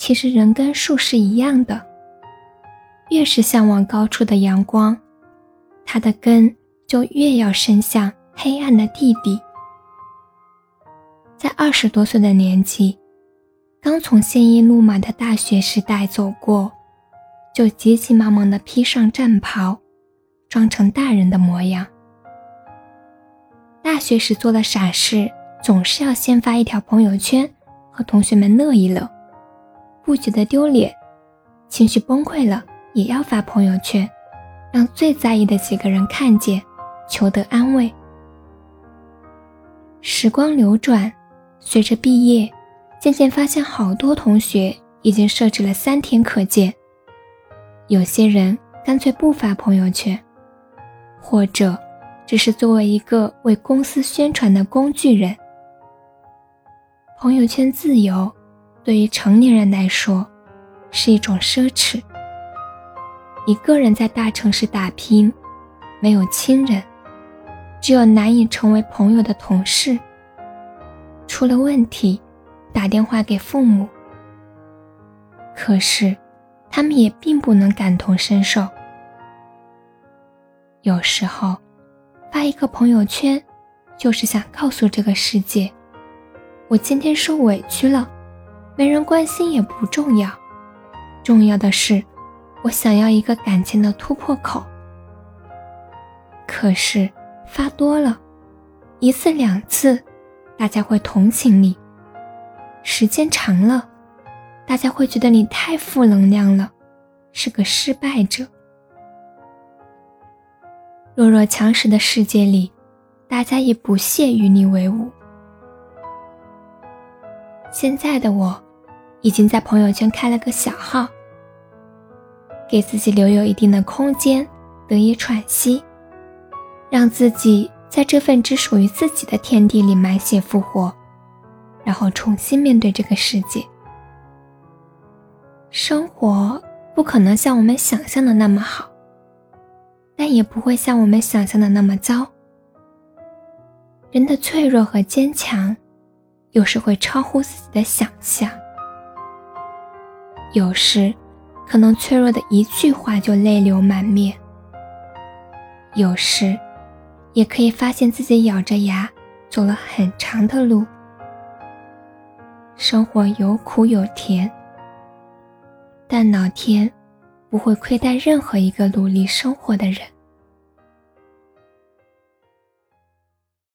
其实人跟树是一样的，越是向往高处的阳光，它的根就越要伸向黑暗的地底。在二十多岁的年纪，刚从鲜衣怒马的大学时代走过，就急急忙忙地披上战袍，装成大人的模样。大学时做的傻事，总是要先发一条朋友圈，和同学们乐一乐，不觉得丢脸；情绪崩溃了，也要发朋友圈，让最在意的几个人看见，求得安慰。时光流转。随着毕业，渐渐发现好多同学已经设置了三天可见。有些人干脆不发朋友圈，或者只是作为一个为公司宣传的工具人。朋友圈自由，对于成年人来说是一种奢侈。一个人在大城市打拼，没有亲人，只有难以成为朋友的同事。出了问题，打电话给父母。可是，他们也并不能感同身受。有时候，发一个朋友圈，就是想告诉这个世界：我今天受委屈了，没人关心也不重要，重要的是，我想要一个感情的突破口。可是，发多了，一次两次。大家会同情你，时间长了，大家会觉得你太负能量了，是个失败者。弱肉强食的世界里，大家也不屑与你为伍。现在的我，已经在朋友圈开了个小号，给自己留有一定的空间，得以喘息，让自己。在这份只属于自己的天地里满血复活，然后重新面对这个世界。生活不可能像我们想象的那么好，但也不会像我们想象的那么糟。人的脆弱和坚强，有时会超乎自己的想象。有时，可能脆弱的一句话就泪流满面。有时。也可以发现自己咬着牙走了很长的路，生活有苦有甜，但老天不会亏待任何一个努力生活的人。